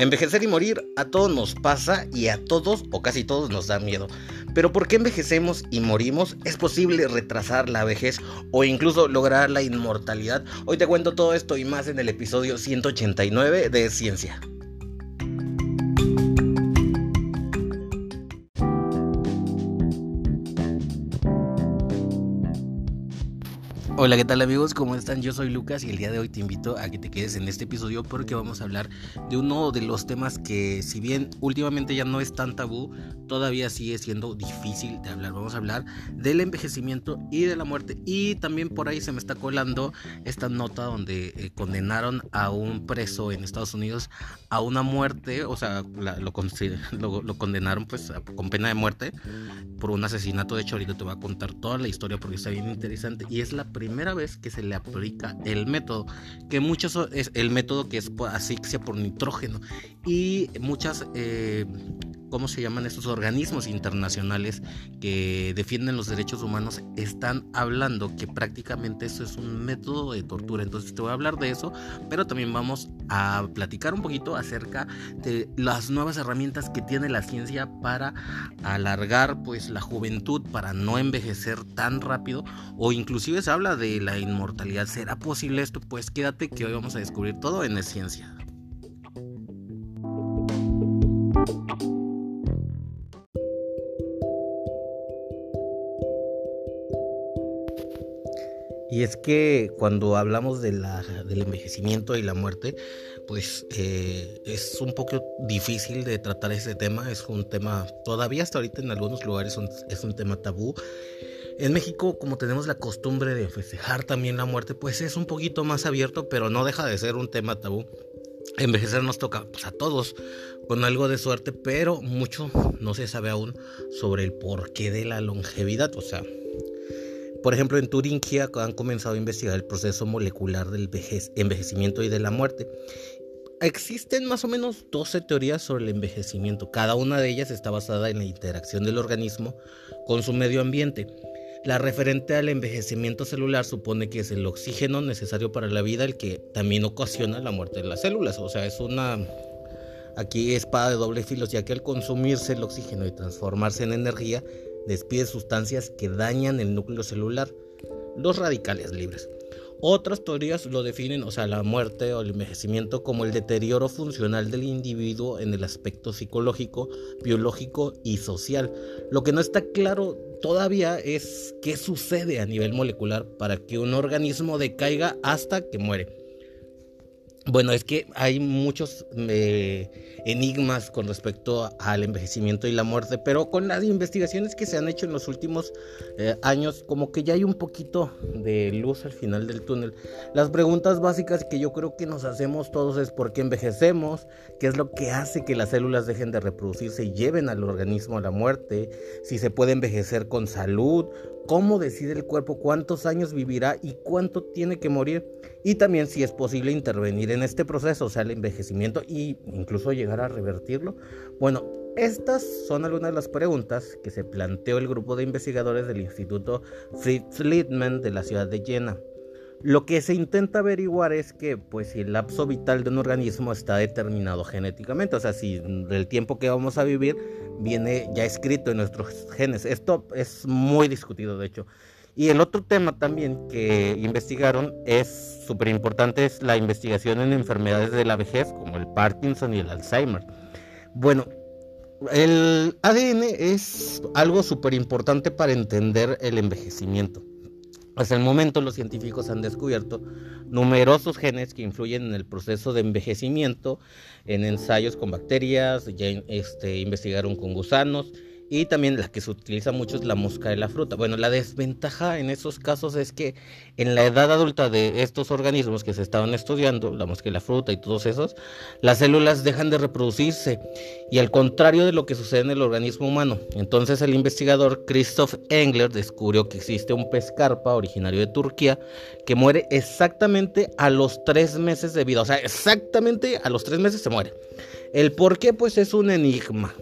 Envejecer y morir a todos nos pasa y a todos o casi todos nos da miedo. Pero ¿por qué envejecemos y morimos? ¿Es posible retrasar la vejez o incluso lograr la inmortalidad? Hoy te cuento todo esto y más en el episodio 189 de Ciencia. Hola, ¿qué tal amigos? ¿Cómo están? Yo soy Lucas y el día de hoy te invito a que te quedes en este episodio porque vamos a hablar de uno de los temas que si bien últimamente ya no es tan tabú, todavía sigue siendo difícil de hablar. Vamos a hablar del envejecimiento y de la muerte y también por ahí se me está colando esta nota donde eh, condenaron a un preso en Estados Unidos a una muerte, o sea, lo, lo, condenaron pues con pena de muerte por un asesinato. De hecho, ahorita te voy a contar toda la historia porque está bien interesante y es la primera primera vez que se le aplica el método, que muchos es el método que es asfixia por nitrógeno. Y muchas eh, ¿cómo se llaman estos organismos internacionales que defienden los derechos humanos? Están hablando que prácticamente eso es un método de tortura. Entonces te voy a hablar de eso, pero también vamos a platicar un poquito acerca de las nuevas herramientas que tiene la ciencia para alargar pues la juventud, para no envejecer tan rápido o inclusive se habla de la inmortalidad. ¿Será posible esto? Pues quédate que hoy vamos a descubrir todo en la ciencia. Y es que cuando hablamos de la, del envejecimiento y la muerte, pues eh, es un poco difícil de tratar ese tema. Es un tema, todavía hasta ahorita en algunos lugares es un tema tabú. En México, como tenemos la costumbre de festejar también la muerte, pues es un poquito más abierto, pero no deja de ser un tema tabú. Envejecer nos toca pues, a todos con algo de suerte, pero mucho no se sabe aún sobre el porqué de la longevidad. O sea, por ejemplo, en Turingia han comenzado a investigar el proceso molecular del envejecimiento y de la muerte. Existen más o menos 12 teorías sobre el envejecimiento. Cada una de ellas está basada en la interacción del organismo con su medio ambiente. La referente al envejecimiento celular supone que es el oxígeno necesario para la vida el que también ocasiona la muerte de las células. O sea, es una... Aquí espada de doble filo, ya que al consumirse el oxígeno y transformarse en energía, despide sustancias que dañan el núcleo celular, los radicales libres. Otras teorías lo definen, o sea, la muerte o el envejecimiento como el deterioro funcional del individuo en el aspecto psicológico, biológico y social. Lo que no está claro todavía es qué sucede a nivel molecular para que un organismo decaiga hasta que muere. Bueno, es que hay muchos eh, enigmas con respecto al envejecimiento y la muerte, pero con las investigaciones que se han hecho en los últimos eh, años, como que ya hay un poquito de luz al final del túnel. Las preguntas básicas que yo creo que nos hacemos todos es por qué envejecemos, qué es lo que hace que las células dejen de reproducirse y lleven al organismo a la muerte, si se puede envejecer con salud cómo decide el cuerpo cuántos años vivirá y cuánto tiene que morir y también si es posible intervenir en este proceso, o sea, el envejecimiento e incluso llegar a revertirlo. Bueno, estas son algunas de las preguntas que se planteó el grupo de investigadores del Instituto Fritz Littmann de la ciudad de Jena. Lo que se intenta averiguar es que pues si el lapso vital de un organismo está determinado genéticamente, o sea, si el tiempo que vamos a vivir viene ya escrito en nuestros genes. Esto es muy discutido, de hecho. Y el otro tema también que investigaron es súper importante, es la investigación en enfermedades de la vejez, como el Parkinson y el Alzheimer. Bueno, el ADN es algo súper importante para entender el envejecimiento. Hasta el momento los científicos han descubierto numerosos genes que influyen en el proceso de envejecimiento, en ensayos con bacterias, ya este, investigaron con gusanos y también la que se utiliza mucho es la mosca de la fruta. Bueno, la desventaja en esos casos es que en la edad adulta de estos organismos que se estaban estudiando, la mosca de la fruta y todos esos, las células dejan de reproducirse y al contrario de lo que sucede en el organismo humano. Entonces el investigador Christoph Engler descubrió que existe un pez carpa originario de Turquía que muere exactamente a los tres meses de vida. O sea, exactamente a los tres meses se muere. El por qué pues es un enigma.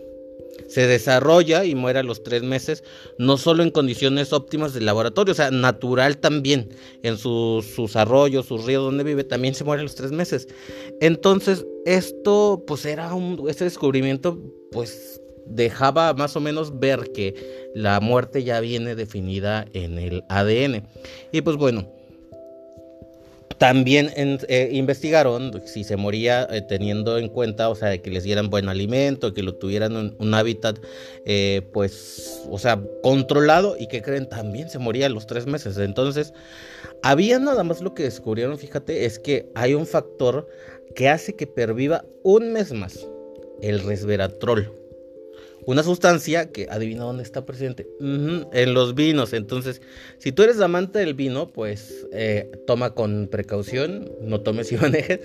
Se desarrolla y muere a los tres meses, no solo en condiciones óptimas del laboratorio, o sea, natural también, en sus, sus arroyos, sus ríos donde vive, también se muere a los tres meses. Entonces, esto, pues era un, este descubrimiento, pues dejaba más o menos ver que la muerte ya viene definida en el ADN. Y pues bueno, también eh, investigaron si se moría eh, teniendo en cuenta, o sea, que les dieran buen alimento, que lo tuvieran un, un hábitat, eh, pues, o sea, controlado y que creen también se moría a los tres meses. Entonces, había nada más lo que descubrieron, fíjate, es que hay un factor que hace que perviva un mes más, el resveratrol. Una sustancia que adivina dónde está presente. en los vinos. Entonces, si tú eres amante del vino, pues eh, toma con precaución, no tomes y manejes.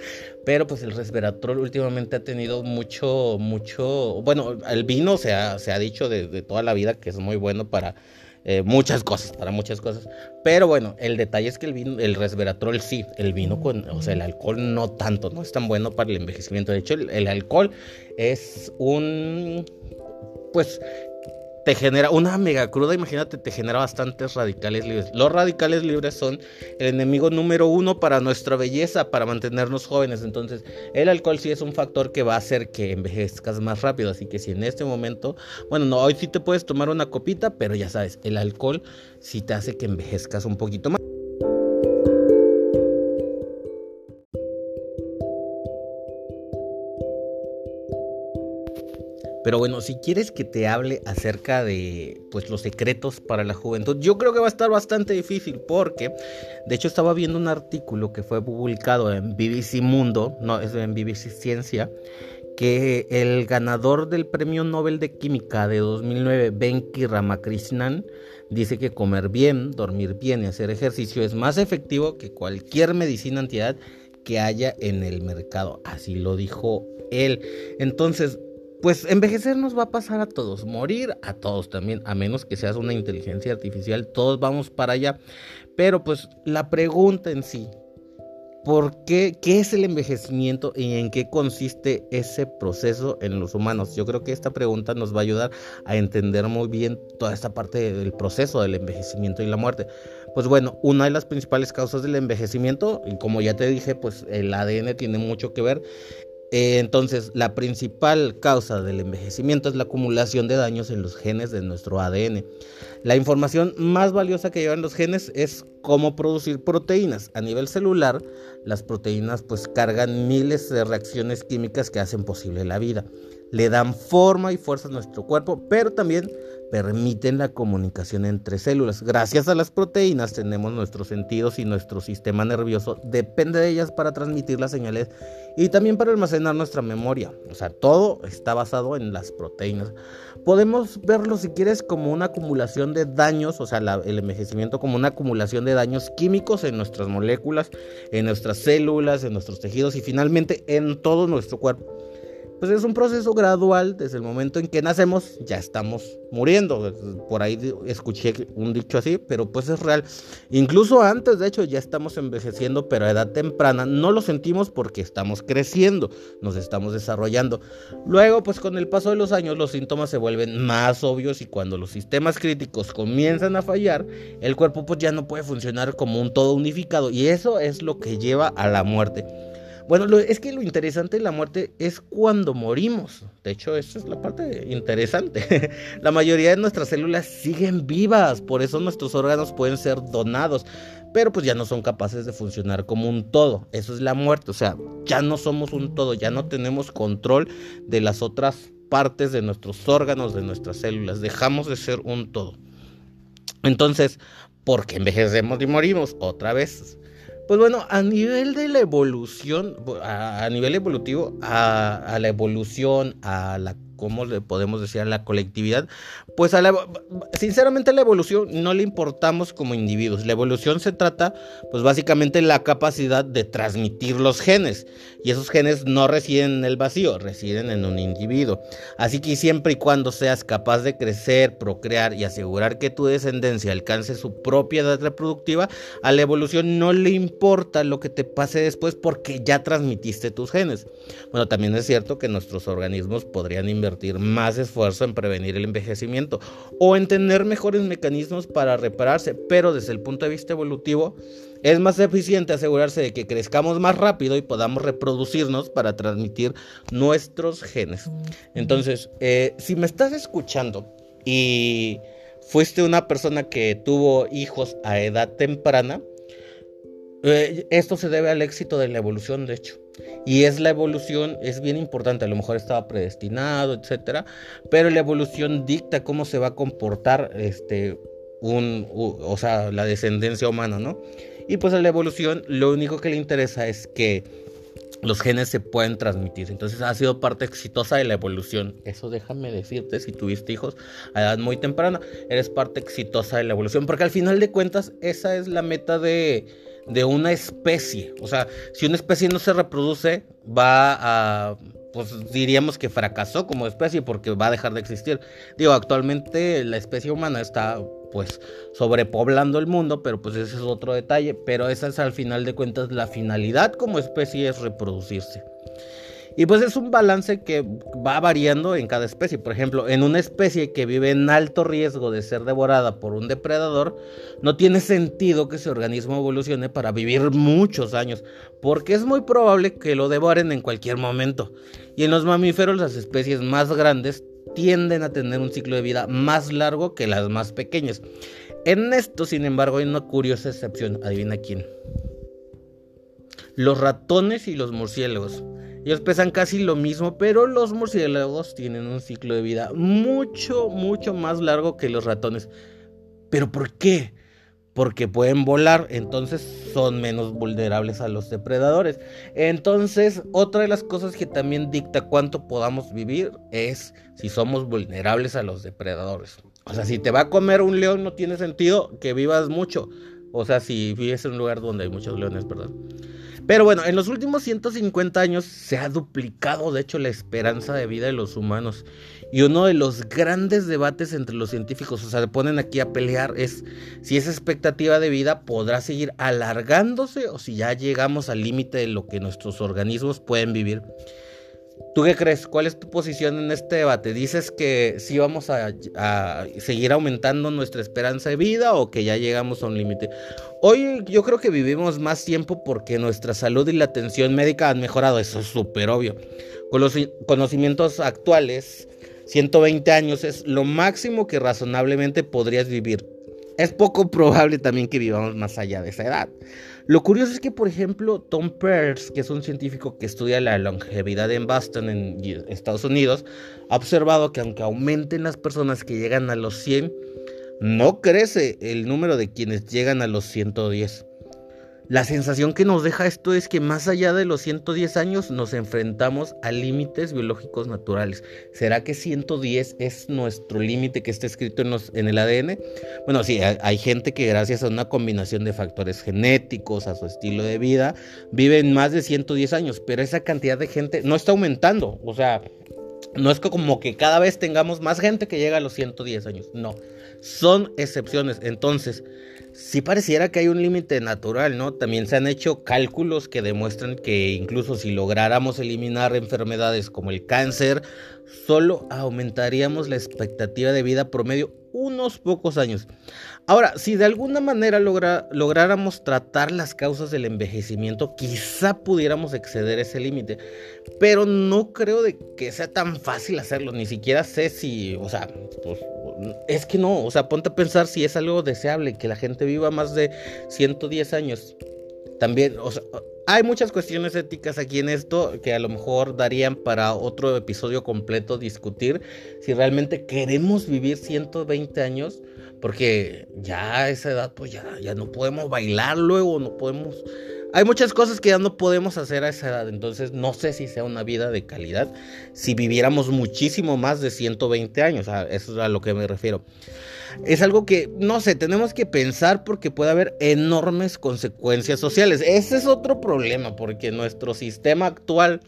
Pero pues el resveratrol últimamente ha tenido mucho, mucho. Bueno, el vino se ha, se ha dicho de, toda la vida que es muy bueno para eh, muchas cosas, para muchas cosas. Pero bueno, el detalle es que el vino, el resveratrol sí, el vino con, o sea, el alcohol no tanto, no es tan bueno para el envejecimiento. De hecho, el alcohol es un pues te genera una mega cruda, imagínate, te genera bastantes radicales libres. Los radicales libres son el enemigo número uno para nuestra belleza, para mantenernos jóvenes. Entonces, el alcohol sí es un factor que va a hacer que envejezcas más rápido. Así que si en este momento, bueno, no, hoy sí te puedes tomar una copita, pero ya sabes, el alcohol sí te hace que envejezcas un poquito más. Pero bueno, si quieres que te hable acerca de pues los secretos para la juventud, yo creo que va a estar bastante difícil porque de hecho estaba viendo un artículo que fue publicado en BBC Mundo, no, es en BBC Ciencia, que el ganador del Premio Nobel de Química de 2009, Benki Ramakrishnan, dice que comer bien, dormir bien y hacer ejercicio es más efectivo que cualquier medicina antiedad que haya en el mercado. Así lo dijo él. Entonces, pues envejecer nos va a pasar a todos, morir a todos también, a menos que seas una inteligencia artificial, todos vamos para allá. Pero pues la pregunta en sí, ¿por qué? ¿Qué es el envejecimiento y en qué consiste ese proceso en los humanos? Yo creo que esta pregunta nos va a ayudar a entender muy bien toda esta parte del proceso del envejecimiento y la muerte. Pues bueno, una de las principales causas del envejecimiento, y como ya te dije, pues el ADN tiene mucho que ver, eh, entonces, la principal causa del envejecimiento es la acumulación de daños en los genes de nuestro ADN. La información más valiosa que llevan los genes es cómo producir proteínas. A nivel celular, las proteínas pues cargan miles de reacciones químicas que hacen posible la vida. Le dan forma y fuerza a nuestro cuerpo, pero también permiten la comunicación entre células. Gracias a las proteínas tenemos nuestros sentidos y nuestro sistema nervioso depende de ellas para transmitir las señales y también para almacenar nuestra memoria. O sea, todo está basado en las proteínas. Podemos verlo si quieres como una acumulación de daños, o sea, el envejecimiento como una acumulación de daños químicos en nuestras moléculas, en nuestras células, en nuestros tejidos y finalmente en todo nuestro cuerpo pues es un proceso gradual, desde el momento en que nacemos ya estamos muriendo. Por ahí escuché un dicho así, pero pues es real. Incluso antes, de hecho, ya estamos envejeciendo, pero a edad temprana no lo sentimos porque estamos creciendo, nos estamos desarrollando. Luego, pues con el paso de los años, los síntomas se vuelven más obvios y cuando los sistemas críticos comienzan a fallar, el cuerpo pues ya no puede funcionar como un todo unificado y eso es lo que lleva a la muerte. Bueno, es que lo interesante de la muerte es cuando morimos. De hecho, esa es la parte interesante. la mayoría de nuestras células siguen vivas, por eso nuestros órganos pueden ser donados, pero pues ya no son capaces de funcionar como un todo. Eso es la muerte, o sea, ya no somos un todo, ya no tenemos control de las otras partes de nuestros órganos, de nuestras células, dejamos de ser un todo. Entonces, ¿por qué envejecemos y morimos? Otra vez, pues bueno, a nivel de la evolución, a, nivel evolutivo, a, la evolución, a la ¿cómo le podemos decir a la colectividad? Pues a la, sinceramente a la evolución no le importamos como individuos. La evolución se trata, pues básicamente la capacidad de transmitir los genes. Y esos genes no residen en el vacío, residen en un individuo. Así que siempre y cuando seas capaz de crecer, procrear y asegurar que tu descendencia alcance su propia edad reproductiva, a la evolución no le importa lo que te pase después porque ya transmitiste tus genes. Bueno, también es cierto que nuestros organismos podrían invertir invertir más esfuerzo en prevenir el envejecimiento o en tener mejores mecanismos para repararse, pero desde el punto de vista evolutivo es más eficiente asegurarse de que crezcamos más rápido y podamos reproducirnos para transmitir nuestros genes. Entonces, eh, si me estás escuchando y fuiste una persona que tuvo hijos a edad temprana, eh, esto se debe al éxito de la evolución, de hecho. Y es la evolución, es bien importante, a lo mejor estaba predestinado, etcétera, pero la evolución dicta cómo se va a comportar este un o sea, la descendencia humana, ¿no? Y pues a la evolución lo único que le interesa es que los genes se pueden transmitir. Entonces ha sido parte exitosa de la evolución. Eso déjame decirte, si tuviste hijos a edad muy temprana, eres parte exitosa de la evolución. Porque al final de cuentas, esa es la meta de, de una especie. O sea, si una especie no se reproduce, va a pues diríamos que fracasó como especie porque va a dejar de existir. Digo, actualmente la especie humana está pues sobrepoblando el mundo, pero pues ese es otro detalle, pero esa es al final de cuentas la finalidad como especie es reproducirse. Y pues es un balance que va variando en cada especie. Por ejemplo, en una especie que vive en alto riesgo de ser devorada por un depredador, no tiene sentido que ese organismo evolucione para vivir muchos años, porque es muy probable que lo devoren en cualquier momento. Y en los mamíferos, las especies más grandes tienden a tener un ciclo de vida más largo que las más pequeñas. En esto, sin embargo, hay una curiosa excepción. Adivina quién. Los ratones y los murciélagos. Ellos pesan casi lo mismo, pero los murciélagos tienen un ciclo de vida mucho, mucho más largo que los ratones. ¿Pero por qué? Porque pueden volar, entonces son menos vulnerables a los depredadores. Entonces, otra de las cosas que también dicta cuánto podamos vivir es si somos vulnerables a los depredadores. O sea, si te va a comer un león, no tiene sentido que vivas mucho. O sea, si vives en un lugar donde hay muchos leones, perdón. Pero bueno, en los últimos 150 años se ha duplicado, de hecho, la esperanza de vida de los humanos. Y uno de los grandes debates entre los científicos, o sea, se ponen aquí a pelear, es si esa expectativa de vida podrá seguir alargándose o si ya llegamos al límite de lo que nuestros organismos pueden vivir. ¿Tú qué crees? ¿Cuál es tu posición en este debate? ¿Dices que sí vamos a, seguir aumentando nuestra esperanza de vida o que ya llegamos a un límite? Hoy yo creo que vivimos más tiempo porque nuestra salud y la atención médica han mejorado, eso es súper obvio. Con los conocimientos actuales, 120 años es lo máximo que razonablemente podrías vivir. Es poco probable también que vivamos más allá de esa edad. Lo curioso es que, por ejemplo, Tom Peirce, que es un científico que estudia la longevidad en Boston, en Estados Unidos, ha observado que aunque aumenten las personas que llegan a los 100, no crece el número de quienes llegan a los 110. La sensación que nos deja esto es que más allá de los 110 años nos enfrentamos a límites biológicos naturales. ¿Será que 110 es nuestro límite que está escrito en, el ADN? Bueno, sí, hay, gente que gracias a una combinación de factores genéticos, a su estilo de vida, viven más de 110 años, pero esa cantidad de gente no está aumentando. O sea, no es como que cada vez tengamos más gente que llega a los 110 años. No, son excepciones. Entonces, sí pareciera que hay un límite natural, ¿no? También se han hecho cálculos que demuestran que incluso si lográramos eliminar enfermedades como el cáncer, solo aumentaríamos la expectativa de vida promedio unos pocos años. Ahora, si de alguna manera lográramos tratar las causas del envejecimiento, quizá pudiéramos exceder ese límite, pero no creo de que sea tan fácil hacerlo, ni siquiera sé si, o sea, pues, es que no, o sea, ponte a pensar si es algo deseable que la gente viva más de 110 años. También, o sea, hay muchas cuestiones éticas aquí en esto que a lo mejor darían para otro episodio completo discutir si realmente queremos vivir 120 años, porque ya a esa edad pues ya, ya no podemos bailar luego, no podemos hay muchas cosas que ya no podemos hacer a esa edad, entonces no sé si sea una vida de calidad si viviéramos muchísimo más de 120 años, eso es a lo que me refiero. Es algo que, no sé, tenemos que pensar porque puede haber enormes consecuencias sociales. Ese es otro problema, porque nuestro sistema actual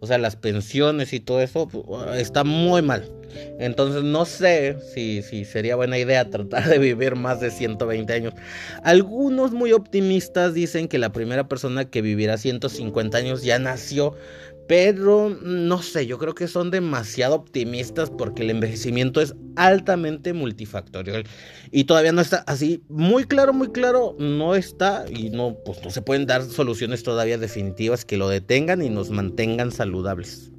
o sea, las pensiones y todo eso está muy mal. Entonces no sé si, si, sería buena idea tratar de vivir más de 120 años. Algunos muy optimistas dicen que la primera persona que vivirá 150 años ya nació Pero no sé, yo creo que son demasiado optimistas porque el envejecimiento es altamente multifactorial y todavía no está así muy claro, muy claro, no está y no, pues no se pueden dar soluciones todavía definitivas que lo detengan y nos mantengan saludables.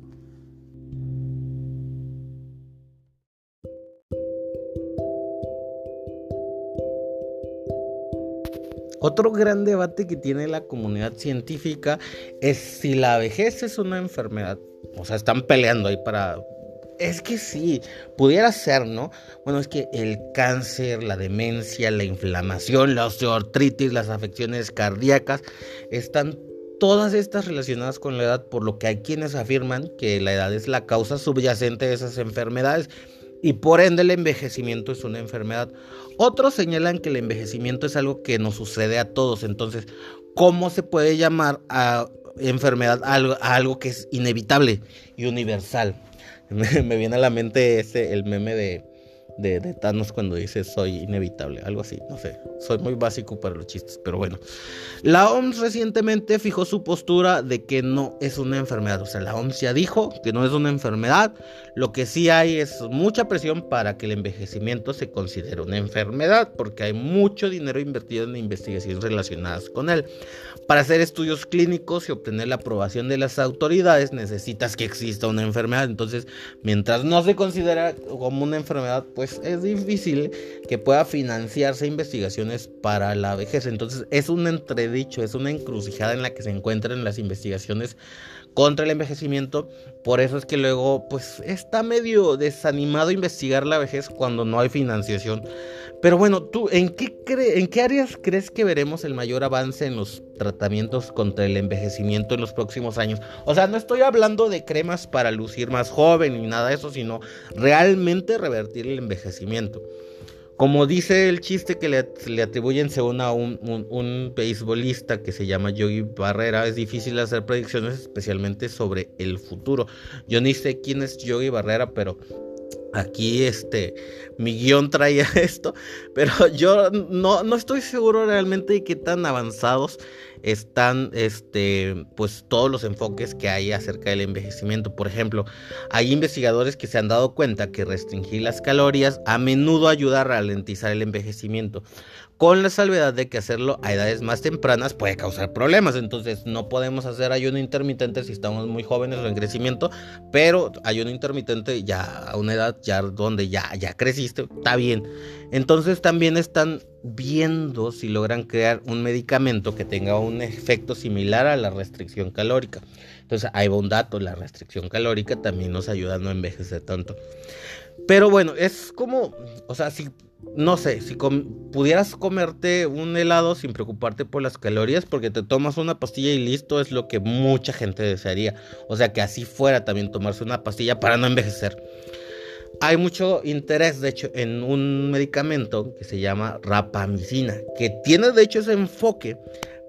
Otro gran debate que tiene la comunidad científica es si la vejez es una enfermedad. O sea, están peleando ahí para... Es que sí, pudiera ser, ¿no? Bueno, es que el cáncer, la demencia, la inflamación, la osteoartritis, las afecciones cardíacas, están todas estas relacionadas con la edad, por lo que hay quienes afirman que la edad es la causa subyacente de esas enfermedades y por ende el envejecimiento es una enfermedad. Otros señalan que el envejecimiento es algo que nos sucede a todos, entonces, ¿cómo se puede llamar a enfermedad a algo, que es inevitable y universal? Me, me viene a la mente ese, el meme de de, Thanos cuando dice soy inevitable, algo así, no sé, soy muy básico para los chistes, pero bueno. La OMS recientemente fijó su postura de que no es una enfermedad, o sea, la OMS ya dijo que no es una enfermedad, lo que sí hay es mucha presión para que el envejecimiento se considere una enfermedad, porque hay mucho dinero invertido en investigaciones relacionadas con él. Para hacer estudios clínicos y obtener la aprobación de las autoridades necesitas que exista una enfermedad, entonces mientras no se considera como una enfermedad, pues es difícil que pueda financiarse investigaciones para la vejez. Entonces es un entredicho, es una encrucijada en la que se encuentran las investigaciones contra el envejecimiento. Por eso es que luego pues está medio desanimado investigar la vejez cuando no hay financiación. Pero bueno, tú, ¿en qué, ¿en qué áreas crees que veremos el mayor avance en los tratamientos contra el envejecimiento en los próximos años? O sea, no estoy hablando de cremas para lucir más joven ni nada de eso, sino realmente revertir el envejecimiento. Como dice el chiste que le, atribuyen según a un, beisbolista que se llama Yogi Barrera, es difícil hacer predicciones especialmente sobre el futuro. Yo ni sé quién es Yogi Barrera, pero Aquí este, mi guion traía esto, pero yo no, no estoy seguro realmente de qué tan avanzados están este, pues todos los enfoques que hay acerca del envejecimiento. Por ejemplo, hay investigadores que se han dado cuenta que restringir las calorías a menudo ayuda a ralentizar el envejecimiento con la salvedad de que hacerlo a edades más tempranas puede causar problemas. Entonces no podemos hacer ayuno intermitente si estamos muy jóvenes o en crecimiento, pero ayuno intermitente ya a una edad ya donde ya, ya creciste, está bien. Entonces también están viendo si logran crear un medicamento que tenga un efecto similar a la restricción calórica. Entonces hay un dato, la restricción calórica también nos ayuda no envejecer tanto. Pero bueno, es como, o sea, si no sé, si pudieras comerte un helado sin preocuparte por las calorías, porque te tomas una pastilla y listo, es lo que mucha gente desearía. O sea, que así fuera también tomarse una pastilla para no envejecer. Hay mucho interés, de hecho, en un medicamento que se llama rapamicina, que tiene de hecho ese enfoque,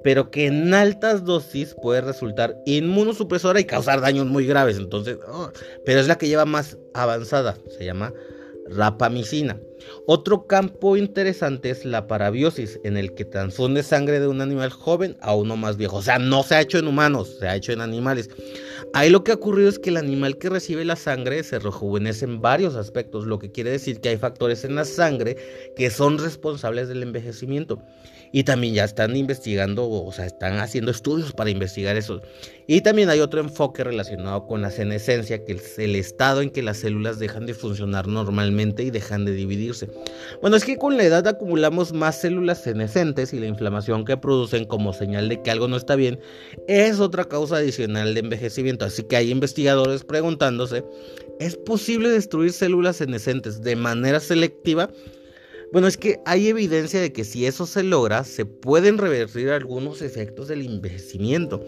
pero que en altas dosis puede resultar inmunosupresora y causar daños muy graves. Entonces, oh, pero es la que lleva más avanzada, se llama rapamicina. Otro campo interesante es la parabiosis, en el que transfunde sangre de un animal joven a uno más viejo. O sea, no se ha hecho en humanos, se ha hecho en animales. Ahí lo que ha ocurrido es que el animal que recibe la sangre se rejuvenece en varios aspectos, lo que quiere decir que hay factores en la sangre que son responsables del envejecimiento. Y también ya están investigando, o sea, están haciendo estudios para investigar eso. Y también hay otro enfoque relacionado con la senescencia, que es el estado en que las células dejan de funcionar normalmente y dejan de dividirse. Bueno, es que con la edad acumulamos más células senescentes y la inflamación que producen como señal de que algo no está bien es otra causa adicional de envejecimiento. Así que hay investigadores preguntándose, ¿es posible destruir células senescentes de manera selectiva? Bueno, es que hay evidencia de que si eso se logra, se pueden revertir algunos efectos del envejecimiento.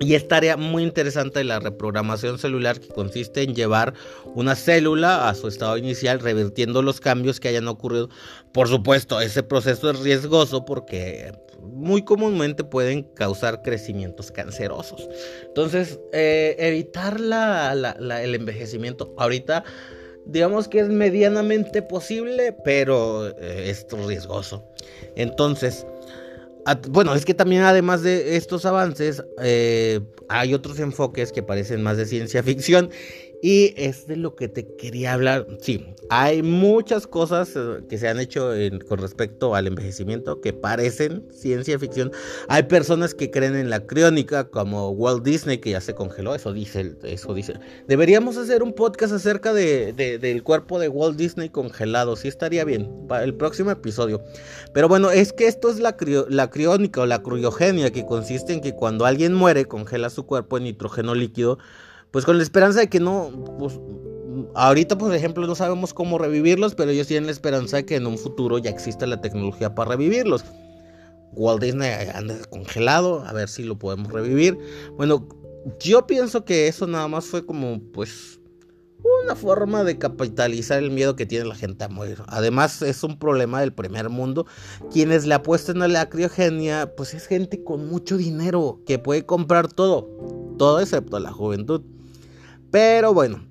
Y es tarea muy interesante de la reprogramación celular que consiste en llevar una célula a su estado inicial revirtiendo los cambios que hayan ocurrido. Por supuesto, ese proceso es riesgoso porque muy comúnmente pueden causar crecimientos cancerosos. Entonces, eh, evitar el envejecimiento ahorita digamos que es medianamente posible, pero eh, es riesgoso. Entonces, bueno, es que también además de estos avances, eh, hay otros enfoques que parecen más de ciencia ficción y es de lo que te quería hablar. Sí, hay muchas cosas eh, que se han hecho con respecto al envejecimiento que parecen ciencia ficción. Hay personas que creen en la criónica, como Walt Disney, que ya se congeló. Eso dice. Eso dice. Deberíamos hacer un podcast acerca de, del cuerpo de Walt Disney congelado. Sí estaría bien. Para el próximo episodio. Pero bueno, es que esto es la, la criónica o la criogenia, que consiste en que cuando alguien muere, congela su cuerpo en nitrógeno líquido pues con la esperanza de que no, pues ahorita por ejemplo no sabemos cómo revivirlos, pero ellos tienen la esperanza de que en un futuro ya exista la tecnología para revivirlos. Walt Disney anda congelado, a ver si lo podemos revivir. Bueno, yo pienso que eso nada más fue como pues una forma de capitalizar el miedo que tiene la gente a morir. Además es un problema del primer mundo. Quienes le apuestan a la criogenia, pues es gente con mucho dinero que puede comprar todo, todo excepto la juventud. Pero bueno,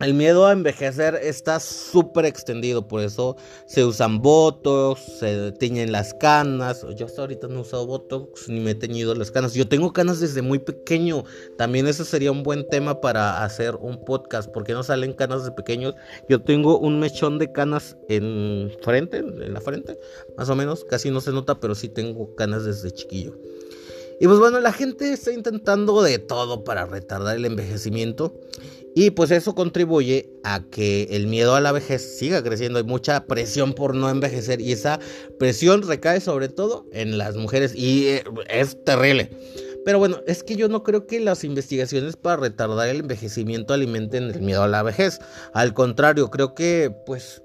el miedo a envejecer está súper extendido, por eso se usan botox, se tiñen las canas. Yo hasta ahorita no he usado botox ni me he teñido las canas. Yo tengo canas desde muy pequeño. También ese sería un buen tema para hacer un podcast, porque no salen canas de pequeños. Yo tengo un mechón de canas en frente, en la frente, más o menos. Casi no se nota, pero sí tengo canas desde chiquillo. Y pues bueno, la gente está intentando de todo para retardar el envejecimiento. Y pues eso contribuye a que el miedo a la vejez siga creciendo. Hay mucha presión por no envejecer. Y esa presión recae sobre todo en las mujeres. Y eh, es terrible. Pero bueno, es que yo no creo que las investigaciones para retardar el envejecimiento alimenten el miedo a la vejez. Al contrario, creo que pues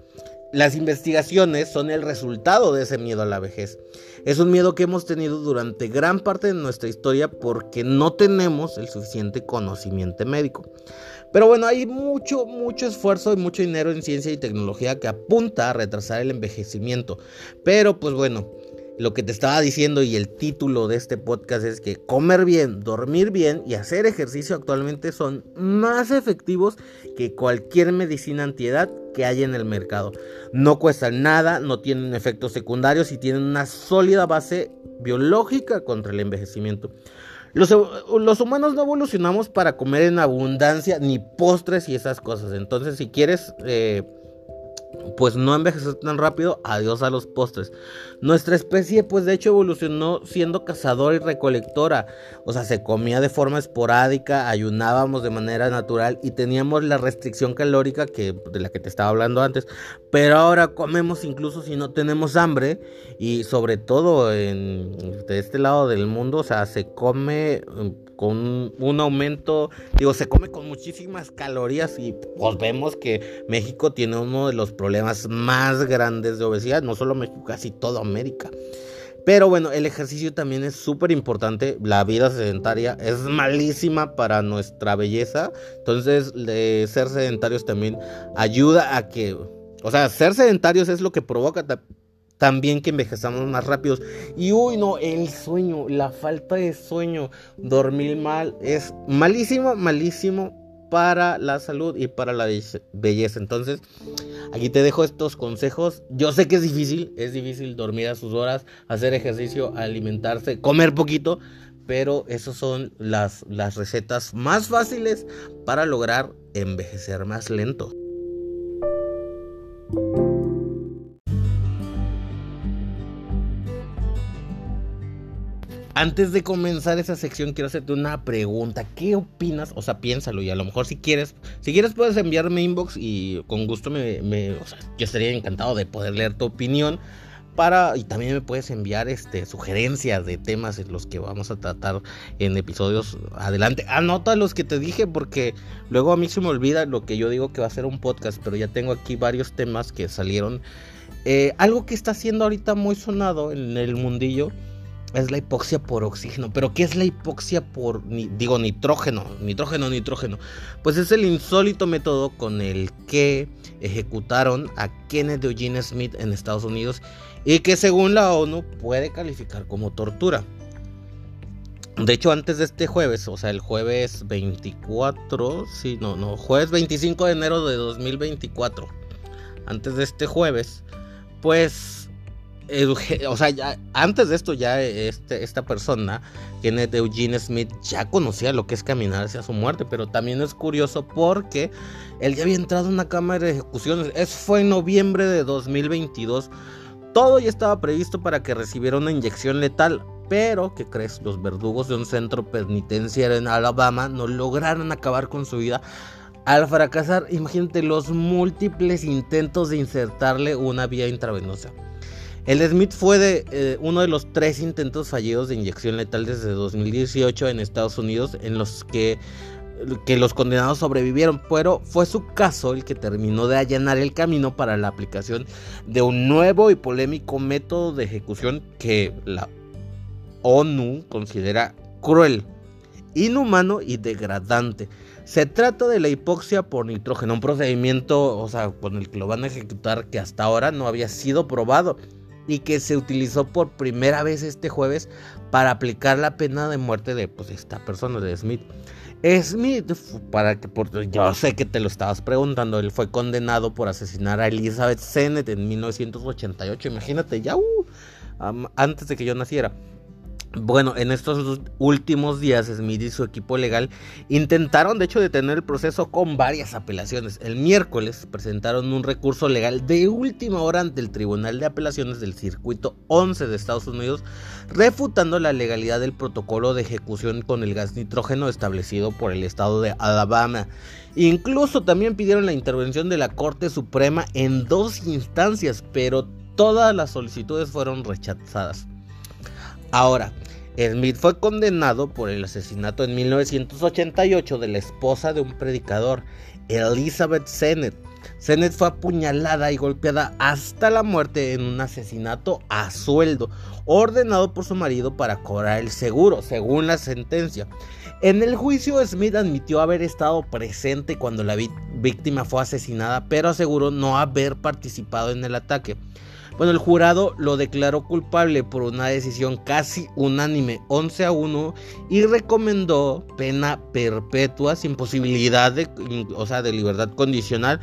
las investigaciones son el resultado de ese miedo a la vejez. Es un miedo que hemos tenido durante gran parte de nuestra historia porque no tenemos el suficiente conocimiento médico. Pero bueno, hay mucho, mucho esfuerzo y mucho dinero en ciencia y tecnología que apunta a retrasar el envejecimiento. Pero pues bueno, lo que te estaba diciendo y el título de este podcast es que comer bien, dormir bien y hacer ejercicio actualmente son más efectivos que cualquier medicina antiedad que hay en el mercado. No cuestan nada, no tienen efectos secundarios y tienen una sólida base biológica contra el envejecimiento. Los, humanos no evolucionamos para comer en abundancia ni postres y esas cosas. Entonces, si quieres... Eh, pues no envejecer tan rápido, adiós a los postres. Nuestra especie, pues de hecho evolucionó siendo cazadora y recolectora, o sea, se comía de forma esporádica, ayunábamos de manera natural y teníamos la restricción calórica que de la que te estaba hablando antes, pero ahora comemos incluso si no tenemos hambre y sobre todo en de este lado del mundo, o sea, se come con un aumento, digo, se come con muchísimas calorías y pues vemos que México tiene uno de los problemas más grandes de obesidad, no solo México, casi toda América. Pero bueno, el ejercicio también es súper importante. La vida sedentaria es malísima para nuestra belleza. Entonces, ser sedentarios también ayuda a que... O sea, ser sedentarios es lo que provoca también que envejezamos más rápidos. Y uy, no, el sueño, la falta de sueño, dormir mal es malísimo, malísimo para la salud y para la belleza. Entonces, aquí te dejo estos consejos. Yo sé que es difícil, es difícil dormir a sus horas, hacer ejercicio, alimentarse, comer poquito, pero esas son las, las recetas más fáciles para lograr envejecer más lento. Antes de comenzar esa sección quiero hacerte una pregunta. ¿Qué opinas? O sea, piénsalo y a lo mejor si quieres, si quieres puedes enviarme inbox y con gusto me, o sea, yo estaría encantado de poder leer tu opinión para y también me puedes enviar este sugerencias de temas en los que vamos a tratar en episodios adelante. Anota los que te dije porque luego a mí se me olvida lo que yo digo que va a ser un podcast, pero ya tengo aquí varios temas que salieron. Eh, algo que está siendo ahorita muy sonado en el mundillo es la hipoxia por oxígeno. Pero ¿qué es la hipoxia por, digo, nitrógeno? Nitrógeno, nitrógeno. Pues es el insólito método con el que ejecutaron a Kenneth Eugene Smith en Estados Unidos y que según la ONU puede calificar como tortura. De hecho, antes de este jueves, o sea, el jueves 24, sí, no, no, jueves 25 de enero de 2024, antes de este jueves, pues o sea, ya, antes de esto ya este, esta persona, Kenneth Eugene Smith, ya conocía lo que es caminar hacia su muerte, pero también es curioso porque él ya había entrado en una cámara de ejecuciones. Eso fue en noviembre de 2022. Todo ya estaba previsto para que recibiera una inyección letal, pero, ¿qué crees? Los verdugos de un centro penitenciario en Alabama no lograron acabar con su vida al fracasar, imagínate los múltiples intentos de insertarle una vía intravenosa. El Smith fue de, eh, uno de los tres intentos fallidos de inyección letal desde 2018 en Estados Unidos en los que, que los condenados sobrevivieron, pero fue su caso el que terminó de allanar el camino para la aplicación de un nuevo y polémico método de ejecución que la ONU considera cruel, inhumano y degradante. Se trata de la hipoxia por nitrógeno, un procedimiento, o sea, con el que lo van a ejecutar que hasta ahora no había sido probado y que se utilizó por primera vez este jueves para aplicar la pena de muerte de pues, esta persona, de Smith. Smith, para que por, yo sé que te lo estabas preguntando, él fue condenado por asesinar a Elizabeth Sennett en 1988, imagínate, ya uh, antes de que yo naciera. Bueno, en estos últimos días Smith y su equipo legal intentaron de hecho detener el proceso con varias apelaciones. El miércoles presentaron un recurso legal de última hora ante el Tribunal de Apelaciones del Circuito 11 de Estados Unidos, refutando la legalidad del protocolo de ejecución con el gas nitrógeno establecido por el estado de Alabama. Incluso también pidieron la intervención de la Corte Suprema en dos instancias, pero todas las solicitudes fueron rechazadas. Ahora, Smith fue condenado por el asesinato en 1988 de la esposa de un predicador, Elizabeth Sennett. Sennett fue apuñalada y golpeada hasta la muerte en un asesinato a sueldo, ordenado por su marido para cobrar el seguro, según la sentencia. En el juicio, Smith admitió haber estado presente cuando la víctima fue asesinada, pero aseguró no haber participado en el ataque. Bueno, el jurado lo declaró culpable por una decisión casi unánime, 11 a 1, y recomendó pena perpetua sin posibilidad de, o sea, de libertad condicional.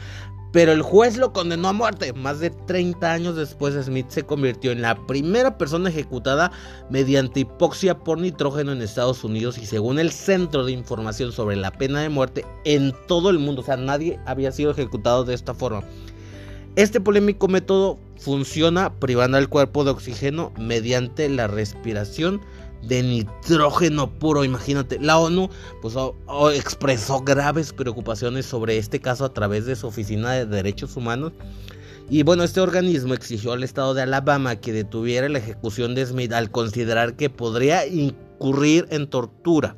Pero el juez lo condenó a muerte. Más de 30 años después, Smith se convirtió en la primera persona ejecutada mediante hipoxia por nitrógeno en Estados Unidos y según el Centro de Información sobre la Pena de Muerte en todo el mundo. O sea, nadie había sido ejecutado de esta forma. Este polémico método funciona privando al cuerpo de oxígeno mediante la respiración de nitrógeno puro. Imagínate, la ONU pues, expresó graves preocupaciones sobre este caso a través de su Oficina de Derechos Humanos. Y bueno, este organismo exigió al estado de Alabama que detuviera la ejecución de Smith al considerar que podría incurrir en tortura.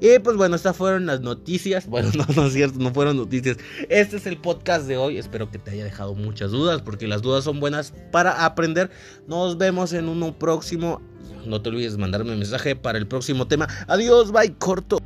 Y pues bueno, estas fueron las noticias. Bueno, no, no es cierto, no fueron noticias. Este es el podcast de hoy. Espero que te haya dejado muchas dudas, porque las dudas son buenas para aprender. Nos vemos en uno próximo. No te olvides mandarme un mensaje para el próximo tema. Adiós, bye, corto.